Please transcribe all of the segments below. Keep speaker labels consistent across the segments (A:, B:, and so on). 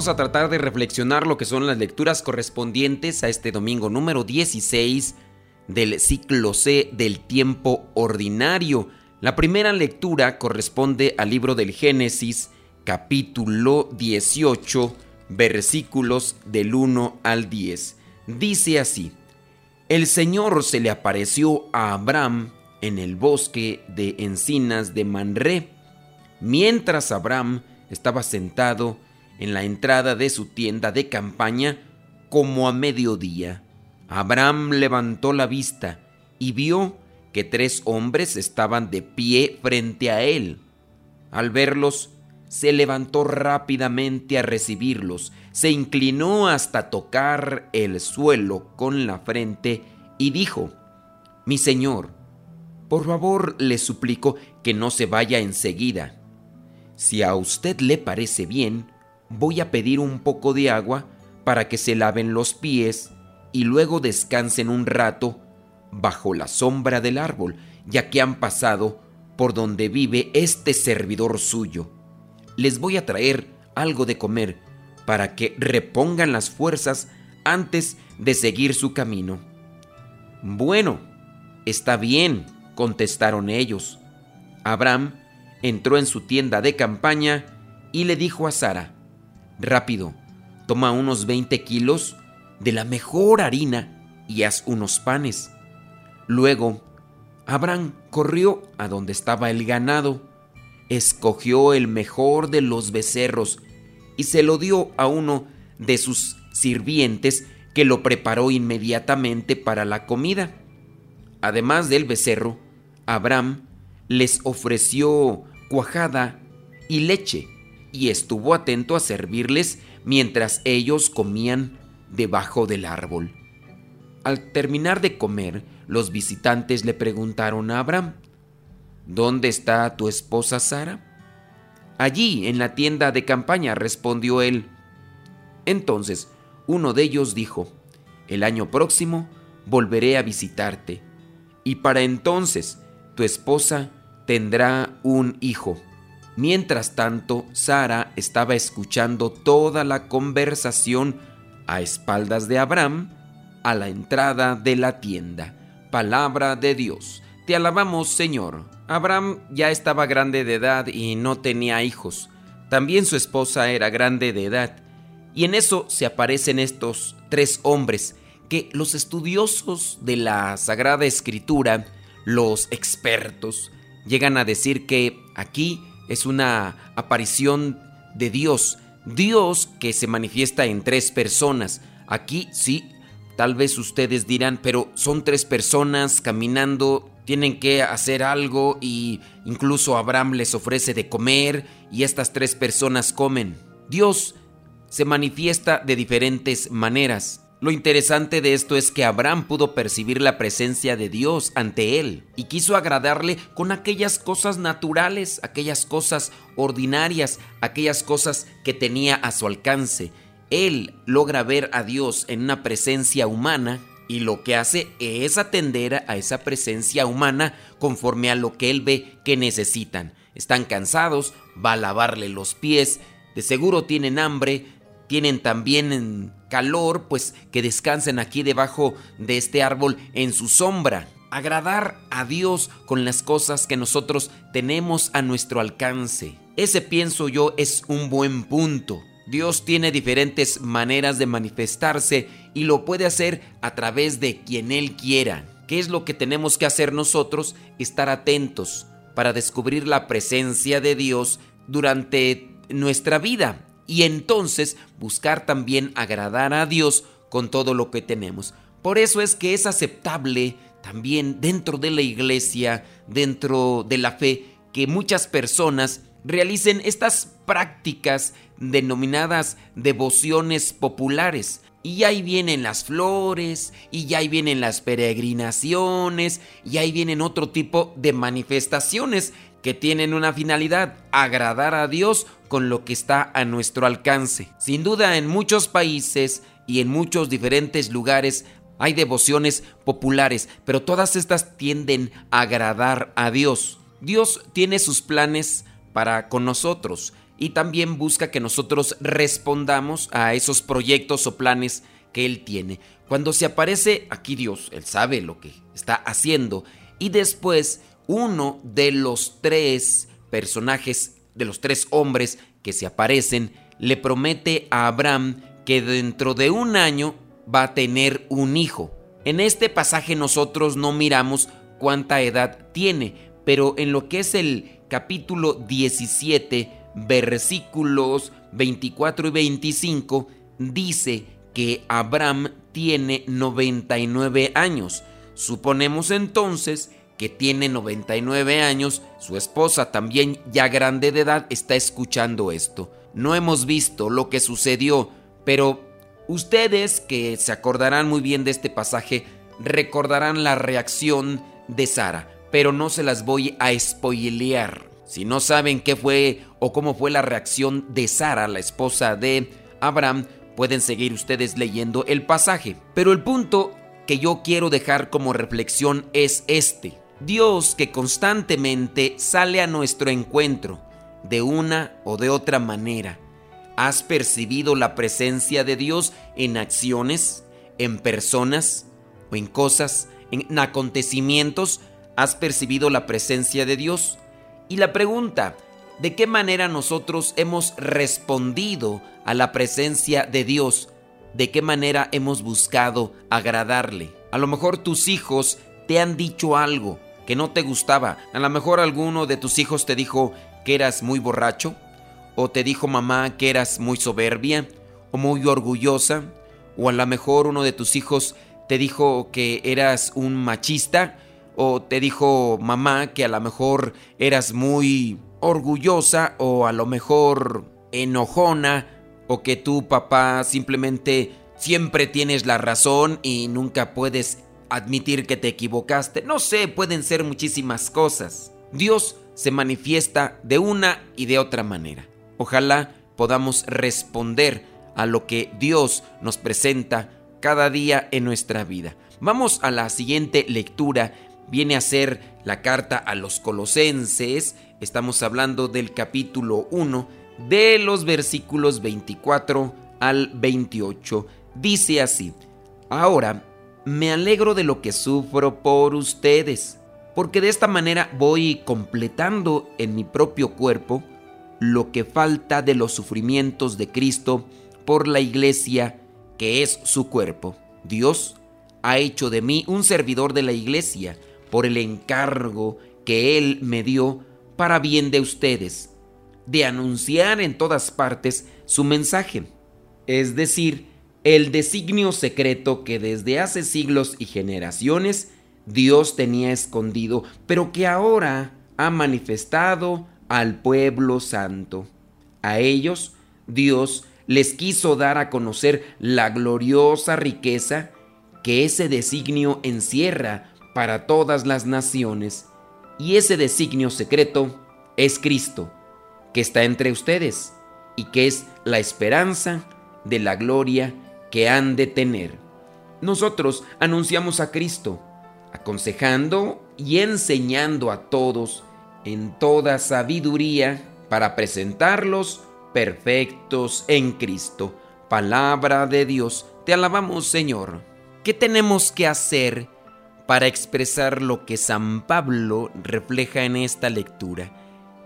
A: Vamos a tratar de reflexionar lo que son las lecturas correspondientes a este domingo número 16 del ciclo C del tiempo ordinario. La primera lectura corresponde al libro del Génesis, capítulo 18, versículos del 1 al 10. Dice así, El Señor se le apareció a Abraham en el bosque de encinas de Manré, mientras Abraham estaba sentado en la entrada de su tienda de campaña como a mediodía. Abraham levantó la vista y vio que tres hombres estaban de pie frente a él. Al verlos, se levantó rápidamente a recibirlos, se inclinó hasta tocar el suelo con la frente y dijo, Mi señor, por favor le suplico que no se vaya enseguida. Si a usted le parece bien, voy a pedir un poco de agua para que se laven los pies y luego descansen un rato bajo la sombra del árbol, ya que han pasado por donde vive este servidor suyo. Les voy a traer algo de comer para que repongan las fuerzas antes de seguir su camino. Bueno, está bien, contestaron ellos. Abraham entró en su tienda de campaña y le dijo a Sara, Rápido, toma unos 20 kilos de la mejor harina y haz unos panes. Luego, Abraham corrió a donde estaba el ganado, escogió el mejor de los becerros y se lo dio a uno de sus sirvientes que lo preparó inmediatamente para la comida. Además del becerro, Abraham les ofreció cuajada y leche y estuvo atento a servirles mientras ellos comían debajo del árbol. Al terminar de comer, los visitantes le preguntaron a Abraham, ¿Dónde está tu esposa Sara? Allí, en la tienda de campaña, respondió él. Entonces, uno de ellos dijo, El año próximo volveré a visitarte, y para entonces tu esposa tendrá un hijo. Mientras tanto, Sara estaba escuchando toda la conversación a espaldas de Abraham a la entrada de la tienda. Palabra de Dios. Te alabamos, Señor. Abraham ya estaba grande de edad y no tenía hijos. También su esposa era grande de edad. Y en eso se aparecen estos tres hombres que los estudiosos de la Sagrada Escritura, los expertos, llegan a decir que aquí es una aparición de Dios. Dios que se manifiesta en tres personas. Aquí sí, tal vez ustedes dirán, pero son tres personas caminando, tienen que hacer algo y incluso Abraham les ofrece de comer y estas tres personas comen. Dios se manifiesta de diferentes maneras. Lo interesante de esto es que Abraham pudo percibir la presencia de Dios ante él y quiso agradarle con aquellas cosas naturales, aquellas cosas ordinarias, aquellas cosas que tenía a su alcance. Él logra ver a Dios en una presencia humana y lo que hace es atender a esa presencia humana conforme a lo que él ve que necesitan. Están cansados, va a lavarle los pies, de seguro tienen hambre, tienen también calor, pues que descansen aquí debajo de este árbol en su sombra. Agradar a Dios con las cosas que nosotros tenemos a nuestro alcance. Ese pienso yo es un buen punto. Dios tiene diferentes maneras de manifestarse y lo puede hacer a través de quien Él quiera. ¿Qué es lo que tenemos que hacer nosotros? Estar atentos para descubrir la presencia de Dios durante nuestra vida y entonces buscar también agradar a Dios con todo lo que tenemos. Por eso es que es aceptable también dentro de la iglesia, dentro de la fe, que muchas personas realicen estas prácticas denominadas devociones populares. Y ahí vienen las flores, y ahí vienen las peregrinaciones, y ahí vienen otro tipo de manifestaciones que tienen una finalidad, agradar a Dios con lo que está a nuestro alcance. Sin duda en muchos países y en muchos diferentes lugares hay devociones populares, pero todas estas tienden a agradar a Dios. Dios tiene sus planes para con nosotros y también busca que nosotros respondamos a esos proyectos o planes que Él tiene. Cuando se aparece aquí Dios, Él sabe lo que está haciendo y después uno de los tres personajes, de los tres hombres que se aparecen, le promete a Abraham que dentro de un año va a tener un hijo. En este pasaje nosotros no miramos cuánta edad tiene, pero en lo que es el capítulo 17, versículos 24 y 25, dice que Abraham tiene 99 años. Suponemos entonces que tiene 99 años, su esposa también ya grande de edad está escuchando esto. No hemos visto lo que sucedió, pero ustedes que se acordarán muy bien de este pasaje, recordarán la reacción de Sara, pero no se las voy a spoilear. Si no saben qué fue o cómo fue la reacción de Sara, la esposa de Abraham, pueden seguir ustedes leyendo el pasaje. Pero el punto que yo quiero dejar como reflexión es este. Dios que constantemente sale a nuestro encuentro de una o de otra manera. ¿Has percibido la presencia de Dios en acciones, en personas o en cosas, en acontecimientos? ¿Has percibido la presencia de Dios? Y la pregunta, ¿de qué manera nosotros hemos respondido a la presencia de Dios? ¿De qué manera hemos buscado agradarle? A lo mejor tus hijos te han dicho algo, que no te gustaba. A lo mejor alguno de tus hijos te dijo que eras muy borracho, o te dijo mamá que eras muy soberbia, o muy orgullosa, o a lo mejor uno de tus hijos te dijo que eras un machista, o te dijo mamá que a lo mejor eras muy orgullosa, o a lo mejor enojona, o que tu papá simplemente siempre tienes la razón y nunca puedes admitir que te equivocaste. No sé, pueden ser muchísimas cosas. Dios se manifiesta de una y de otra manera. Ojalá podamos responder a lo que Dios nos presenta cada día en nuestra vida. Vamos a la siguiente lectura. Viene a ser la carta a los colosenses. Estamos hablando del capítulo 1 de los versículos 24 al 28. Dice así, ahora me alegro de lo que sufro por ustedes, porque de esta manera voy completando en mi propio cuerpo lo que falta de los sufrimientos de Cristo por la iglesia que es su cuerpo. Dios ha hecho de mí un servidor de la iglesia por el encargo que Él me dio para bien de ustedes, de anunciar en todas partes su mensaje, es decir, el designio secreto que desde hace siglos y generaciones Dios tenía escondido, pero que ahora ha manifestado al pueblo santo. A ellos Dios les quiso dar a conocer la gloriosa riqueza que ese designio encierra para todas las naciones. Y ese designio secreto es Cristo, que está entre ustedes y que es la esperanza de la gloria que han de tener. Nosotros anunciamos a Cristo, aconsejando y enseñando a todos en toda sabiduría para presentarlos perfectos en Cristo. Palabra de Dios, te alabamos Señor. ¿Qué tenemos que hacer para expresar lo que San Pablo refleja en esta lectura?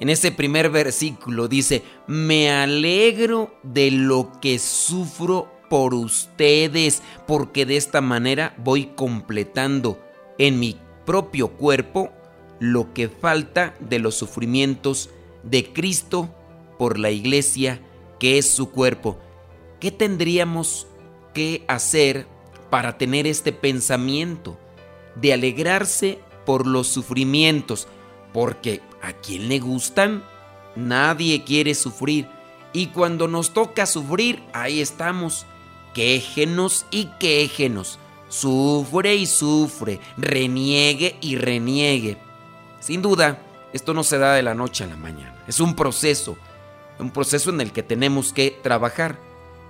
A: En ese primer versículo dice, me alegro de lo que sufro por ustedes, porque de esta manera voy completando en mi propio cuerpo lo que falta de los sufrimientos de Cristo por la iglesia que es su cuerpo. ¿Qué tendríamos que hacer para tener este pensamiento de alegrarse por los sufrimientos? Porque a quien le gustan, nadie quiere sufrir. Y cuando nos toca sufrir, ahí estamos quéjenos y quéjenos, sufre y sufre, reniegue y reniegue. Sin duda, esto no se da de la noche a la mañana, es un proceso, un proceso en el que tenemos que trabajar,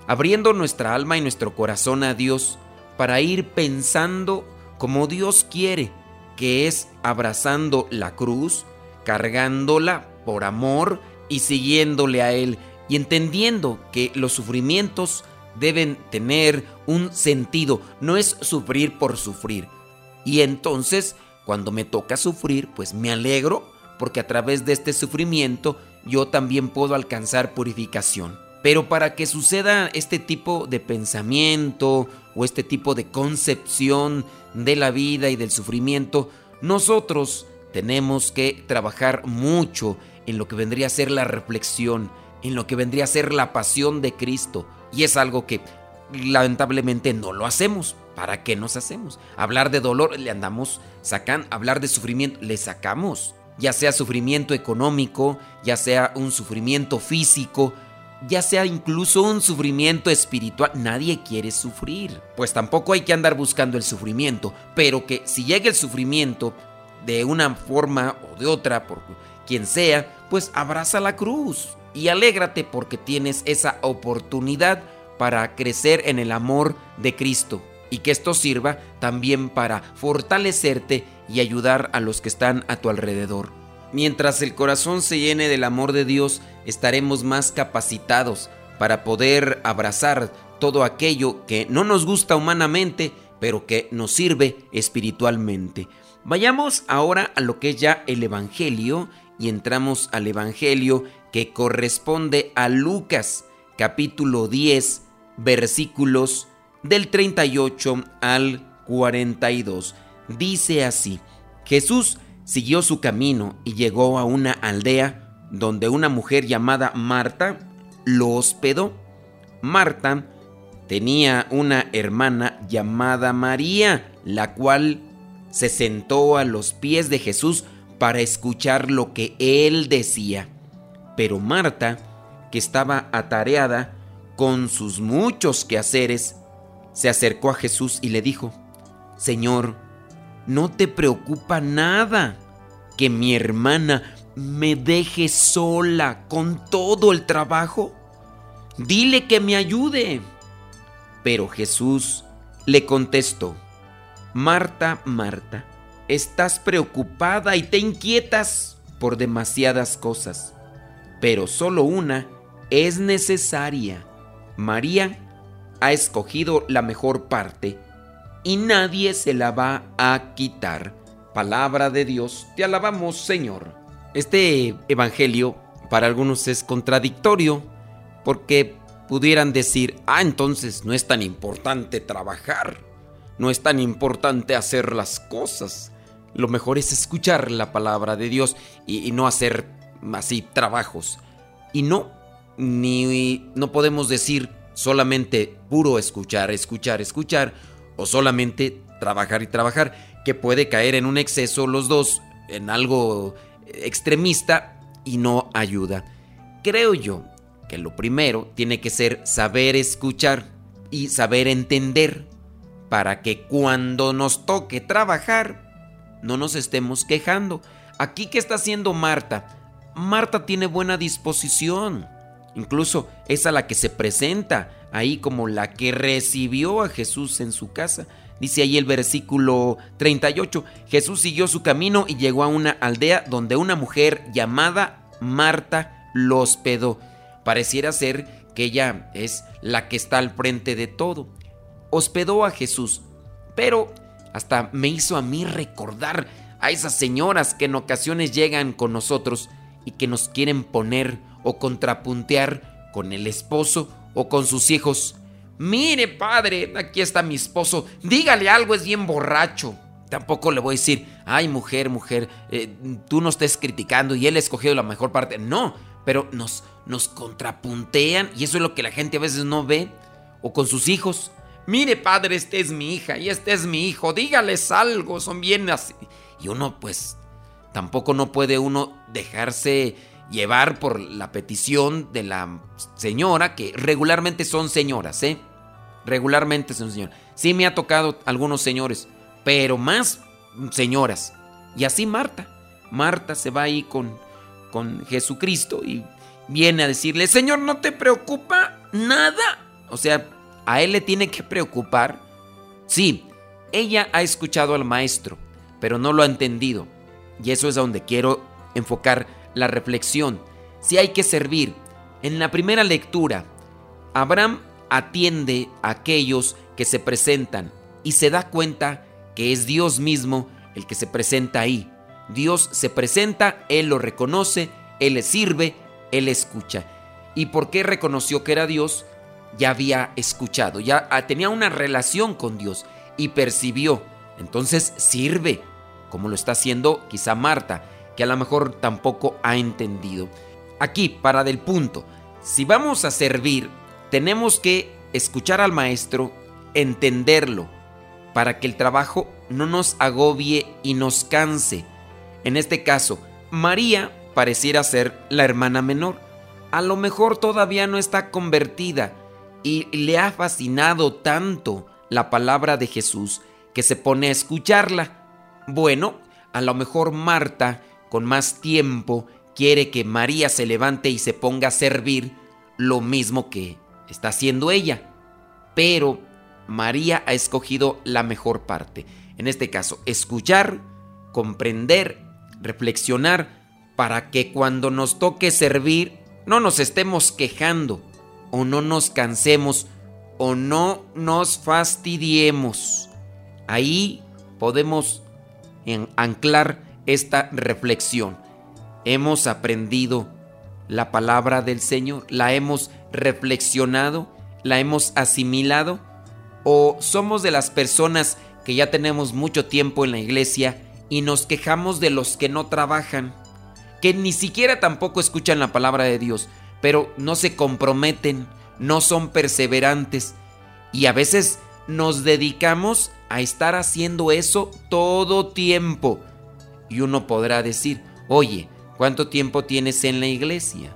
A: abriendo nuestra alma y nuestro corazón a Dios para ir pensando como Dios quiere, que es abrazando la cruz, cargándola por amor y siguiéndole a Él y entendiendo que los sufrimientos deben tener un sentido, no es sufrir por sufrir. Y entonces, cuando me toca sufrir, pues me alegro porque a través de este sufrimiento yo también puedo alcanzar purificación. Pero para que suceda este tipo de pensamiento o este tipo de concepción de la vida y del sufrimiento, nosotros tenemos que trabajar mucho en lo que vendría a ser la reflexión, en lo que vendría a ser la pasión de Cristo. Y es algo que lamentablemente no lo hacemos. ¿Para qué nos hacemos? Hablar de dolor le andamos sacan, hablar de sufrimiento le sacamos. Ya sea sufrimiento económico, ya sea un sufrimiento físico, ya sea incluso un sufrimiento espiritual. Nadie quiere sufrir. Pues tampoco hay que andar buscando el sufrimiento, pero que si llega el sufrimiento de una forma o de otra, por quien sea, pues abraza la cruz y alégrate porque tienes esa oportunidad para crecer en el amor de Cristo y que esto sirva también para fortalecerte y ayudar a los que están a tu alrededor. Mientras el corazón se llene del amor de Dios, estaremos más capacitados para poder abrazar todo aquello que no nos gusta humanamente, pero que nos sirve espiritualmente. Vayamos ahora a lo que es ya el Evangelio y entramos al Evangelio que corresponde a Lucas capítulo 10 versículos del 38 al 42. Dice así, Jesús siguió su camino y llegó a una aldea donde una mujer llamada Marta lo hospedó. Marta tenía una hermana llamada María, la cual se sentó a los pies de Jesús para escuchar lo que él decía. Pero Marta, que estaba atareada con sus muchos quehaceres, se acercó a Jesús y le dijo, Señor, ¿no te preocupa nada que mi hermana me deje sola con todo el trabajo? Dile que me ayude. Pero Jesús le contestó, Marta, Marta, estás preocupada y te inquietas por demasiadas cosas, pero solo una es necesaria. María ha escogido la mejor parte y nadie se la va a quitar. Palabra de Dios, te alabamos Señor. Este Evangelio para algunos es contradictorio porque pudieran decir, ah, entonces no es tan importante trabajar, no es tan importante hacer las cosas. Lo mejor es escuchar la palabra de Dios y, no hacer así trabajos. Y no, ni no podemos decir solamente puro escuchar, escuchar, escuchar, o solamente trabajar y trabajar, que puede caer en un exceso los dos, en algo extremista y no ayuda. Creo yo que lo primero tiene que ser saber escuchar y saber entender para que cuando nos toque trabajar no nos estemos quejando. Aquí que está haciendo Marta, Marta tiene buena disposición. Incluso es a la que se presenta ahí como la que recibió a Jesús en su casa. Dice ahí el versículo 38, Jesús siguió su camino y llegó a una aldea donde una mujer llamada Marta lo hospedó. Pareciera ser que ella es la que está al frente de todo. Hospedó a Jesús, pero hasta me hizo a mí recordar a esas señoras que en ocasiones llegan con nosotros y que nos quieren poner o contrapuntear con el esposo o con sus hijos. Mire, padre, aquí está mi esposo, dígale algo, es bien borracho. Tampoco le voy a decir, ay, mujer, mujer, eh, tú no estés criticando y él ha escogido la mejor parte. No, pero nos, nos contrapuntean y eso es lo que la gente a veces no ve. O con sus hijos. Mire, padre, este es mi hija y este es mi hijo, dígales algo, son bien así. Y uno, pues, tampoco no puede uno dejarse llevar por la petición de la señora, que regularmente son señoras, ¿eh? regularmente, señor. Sí me ha tocado algunos señores, pero más señoras. Y así Marta. Marta se va ahí con, con Jesucristo y viene a decirle, Señor, ¿no te preocupa nada? O sea, a él le tiene que preocupar. Sí, ella ha escuchado al maestro, pero no lo ha entendido. Y eso es a donde quiero enfocar la reflexión. Si hay que servir. En la primera lectura, Abraham atiende a aquellos que se presentan y se da cuenta que es Dios mismo el que se presenta ahí. Dios se presenta, Él lo reconoce, Él le sirve, Él escucha. ¿Y por qué reconoció que era Dios? Ya había escuchado, ya ah, tenía una relación con Dios y percibió. Entonces sirve, como lo está haciendo quizá Marta, que a lo mejor tampoco ha entendido. Aquí, para del punto, si vamos a servir, tenemos que escuchar al maestro, entenderlo, para que el trabajo no nos agobie y nos canse. En este caso, María pareciera ser la hermana menor. A lo mejor todavía no está convertida y le ha fascinado tanto la palabra de Jesús que se pone a escucharla. Bueno, a lo mejor Marta, con más tiempo, quiere que María se levante y se ponga a servir lo mismo que está haciendo ella. Pero María ha escogido la mejor parte. En este caso, escuchar, comprender, reflexionar, para que cuando nos toque servir no nos estemos quejando o no nos cansemos o no nos fastidiemos. Ahí podemos anclar esta reflexión. Hemos aprendido la palabra del Señor, la hemos reflexionado, la hemos asimilado o somos de las personas que ya tenemos mucho tiempo en la iglesia y nos quejamos de los que no trabajan, que ni siquiera tampoco escuchan la palabra de Dios, pero no se comprometen, no son perseverantes y a veces nos dedicamos a estar haciendo eso todo tiempo. Y uno podrá decir, oye, ¿cuánto tiempo tienes en la iglesia?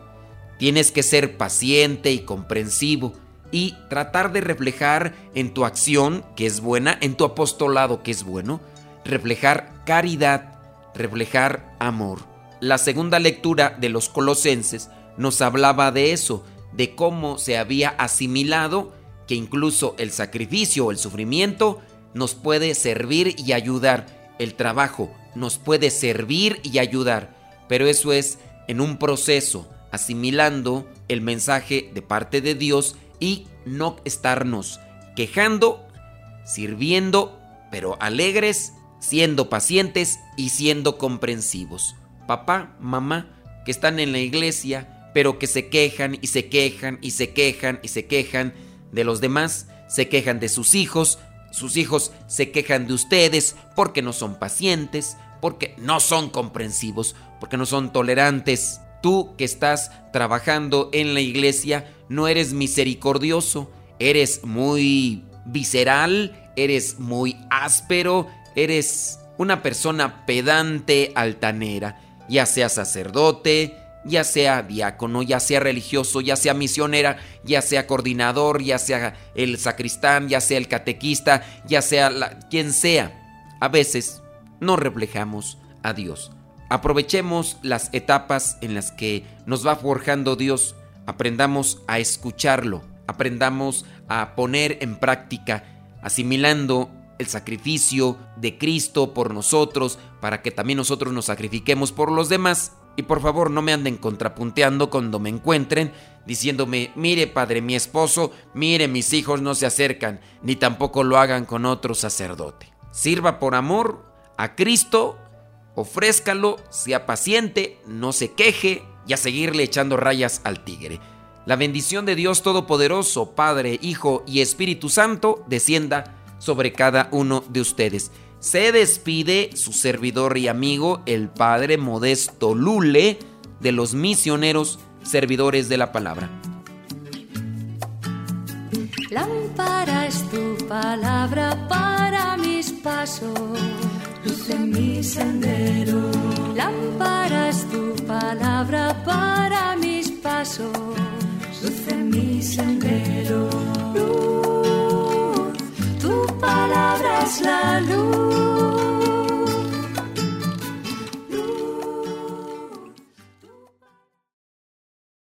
A: Tienes que ser paciente y comprensivo y tratar de reflejar en tu acción, que es buena, en tu apostolado, que es bueno, reflejar caridad, reflejar amor. La segunda lectura de los colosenses nos hablaba de eso, de cómo se había asimilado que incluso el sacrificio o el sufrimiento nos puede servir y ayudar. El trabajo nos puede servir y ayudar, pero eso es en un proceso, asimilando el mensaje de parte de Dios y no estarnos quejando, sirviendo, pero alegres, siendo pacientes y siendo comprensivos. Papá, mamá, que están en la iglesia, pero que se quejan y se quejan y se quejan y se quejan de los demás, se quejan de sus hijos, sus hijos se quejan de ustedes porque no son pacientes, porque no son comprensivos, porque no son tolerantes. Tú que estás trabajando en la iglesia, no eres misericordioso, eres muy visceral, eres muy áspero, eres una persona pedante, altanera, ya sea sacerdote, ya sea diácono, ya sea religioso, ya sea misionera, ya sea coordinador, ya sea el sacristán, ya sea el catequista, ya sea quien sea. A veces no reflejamos a Dios. Aprovechemos las etapas en las que nos va forjando Dios aprendamos a escucharlo, aprendamos a poner en práctica, asimilando el sacrificio de Cristo por nosotros, para que también nosotros nos sacrifiquemos por los demás. Y por favor no me anden contrapunteando cuando me encuentren, diciéndome, mire padre, mi esposo, mire mis hijos no se acercan, ni tampoco lo hagan con otro sacerdote. Sirva por amor a Cristo, ofrézcalo, sea paciente, no se queje, y a seguirle echando rayas al tigre. La bendición de Dios Todopoderoso, Padre, Hijo y Espíritu Santo, descienda sobre cada uno de ustedes. Se despide su servidor y amigo, el Padre Modesto Lule, de los misioneros servidores de la palabra.
B: Lámpara es tu palabra para mis pasos, luz en mi sendero. Lámpara es tu palabra para mis pasos, luz en mi sendero. It's la lune.